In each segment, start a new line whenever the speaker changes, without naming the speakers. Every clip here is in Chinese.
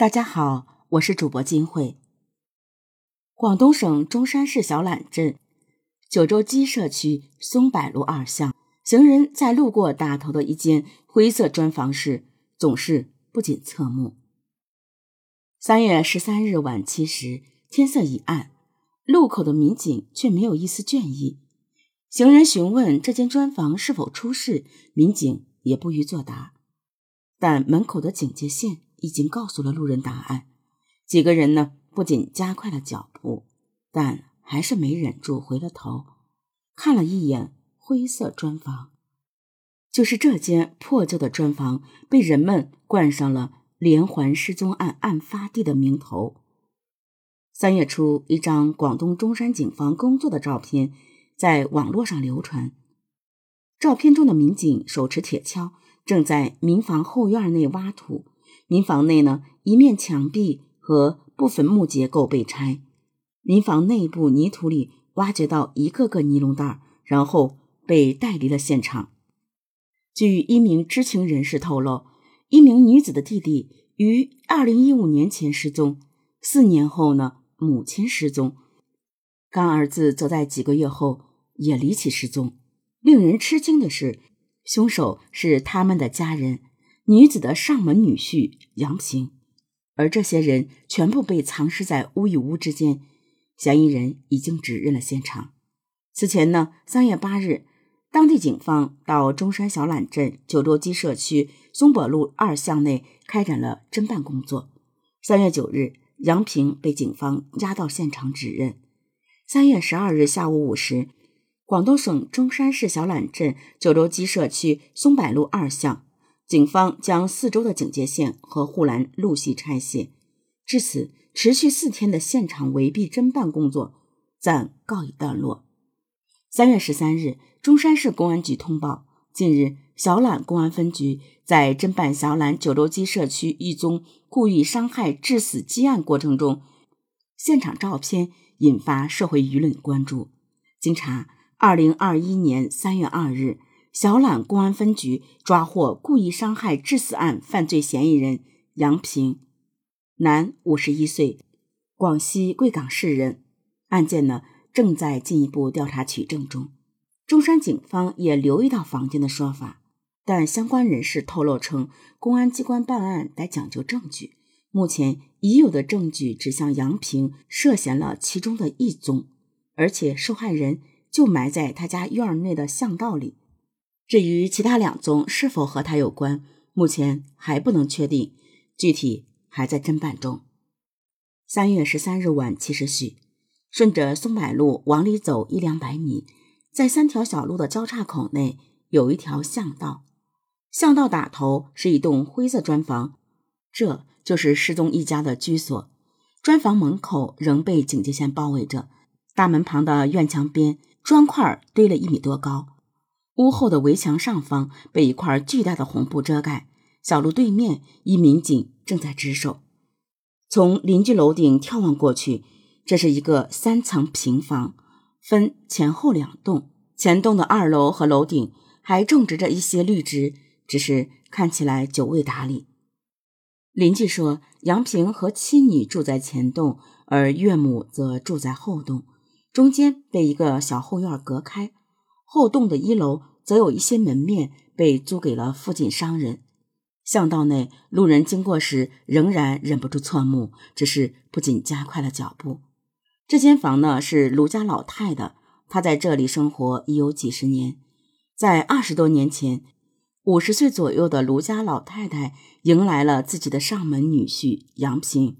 大家好，我是主播金慧。广东省中山市小榄镇九州基社区松柏路二巷，行人在路过打头的一间灰色砖房时，总是不禁侧目。三月十三日晚七时，天色已暗，路口的民警却没有一丝倦意。行人询问这间砖房是否出事，民警也不予作答。但门口的警戒线。已经告诉了路人答案，几个人呢不仅加快了脚步，但还是没忍住回了头，看了一眼灰色砖房。就是这间破旧的砖房，被人们冠上了连环失踪案案发地的名头。三月初，一张广东中山警方工作的照片在网络上流传，照片中的民警手持铁锹，正在民房后院内挖土。民房内呢，一面墙壁和部分木结构被拆，民房内部泥土里挖掘到一个个尼龙袋，然后被带离了现场。据一名知情人士透露，一名女子的弟弟于二零一五年前失踪，四年后呢，母亲失踪，干儿子则在几个月后也离奇失踪。令人吃惊的是，凶手是他们的家人。女子的上门女婿杨平，而这些人全部被藏尸在屋与屋之间，嫌疑人已经指认了现场。此前呢，三月八日，当地警方到中山小榄镇九洲基社区松柏路二巷内开展了侦办工作。三月九日，杨平被警方押到现场指认。三月十二日下午五时，广东省中山市小榄镇九洲基社区松柏路二巷。警方将四周的警戒线和护栏陆续拆卸，至此，持续四天的现场围蔽侦办工作暂告一段落。三月十三日，中山市公安局通报，近日小榄公安分局在侦办小榄九洲基社区一宗故意伤害致死积案过程中，现场照片引发社会舆论关注。经查，二零二一年三月二日。小榄公安分局抓获故意伤害致死案犯罪嫌疑人杨平，男，五十一岁，广西贵港市人。案件呢正在进一步调查取证中。中山警方也留意到房间的说法，但相关人士透露称，公安机关办案得讲究证据。目前已有的证据指向杨平涉嫌了其中的一宗，而且受害人就埋在他家院内的巷道里。至于其他两宗是否和他有关，目前还不能确定，具体还在侦办中。三月十三日晚七时许，顺着松柏路往里走一两百米，在三条小路的交叉口内有一条巷道，巷道打头是一栋灰色砖房，这就是失踪一家的居所。砖房门口仍被警戒线包围着，大门旁的院墙边砖块堆了一米多高。屋后的围墙上方被一块巨大的红布遮盖，小路对面一民警正在值守。从邻居楼顶眺望过去，这是一个三层平房，分前后两栋。前栋的二楼和楼顶还种植着一些绿植，只是看起来久未打理。邻居说，杨平和妻女住在前栋，而岳母则住在后栋，中间被一个小后院隔开。后栋的一楼。则有一些门面被租给了附近商人。巷道内路人经过时，仍然忍不住侧目，只是不仅加快了脚步。这间房呢是卢家老太的，她在这里生活已有几十年。在二十多年前，五十岁左右的卢家老太太迎来了自己的上门女婿杨平。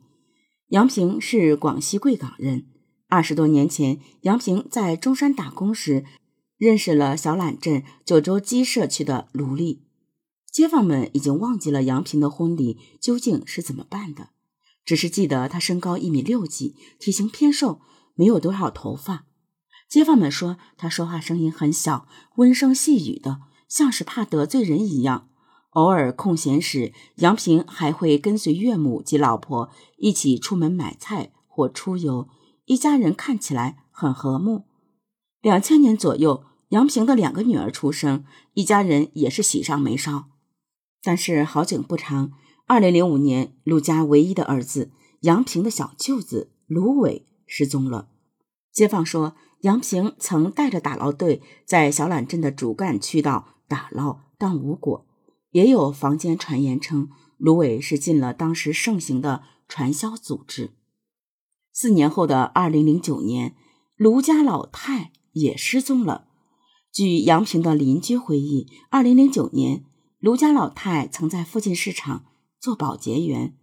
杨平是广西贵港人。二十多年前，杨平在中山打工时。认识了小榄镇九州基社区的卢丽，街坊们已经忘记了杨平的婚礼究竟是怎么办的，只是记得他身高一米六几，体型偏瘦，没有多少头发。街坊们说他说话声音很小，温声细语的，像是怕得罪人一样。偶尔空闲时，杨平还会跟随岳母及老婆一起出门买菜或出游，一家人看起来很和睦。两千年左右。杨平的两个女儿出生，一家人也是喜上眉梢。但是好景不长，二零零五年，陆家唯一的儿子杨平的小舅子卢伟失踪了。街坊说，杨平曾带着打捞队在小榄镇的主干区道打捞，但无果。也有坊间传言称，卢伟是进了当时盛行的传销组织。四年后的二零零九年，卢家老太也失踪了。据杨平的邻居回忆，二零零九年，卢家老太曾在附近市场做保洁员。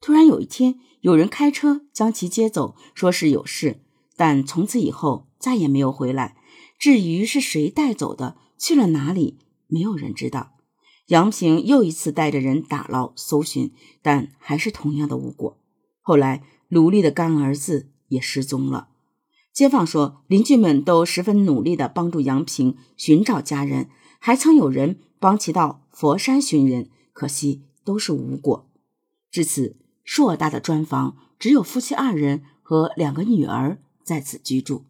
突然有一天，有人开车将其接走，说是有事，但从此以后再也没有回来。至于是谁带走的，去了哪里，没有人知道。杨平又一次带着人打捞搜寻，但还是同样的无果。后来，卢丽的干儿子也失踪了。街坊说，邻居们都十分努力地帮助杨平寻找家人，还曾有人帮其到佛山寻人，可惜都是无果。至此，硕大的砖房只有夫妻二人和两个女儿在此居住。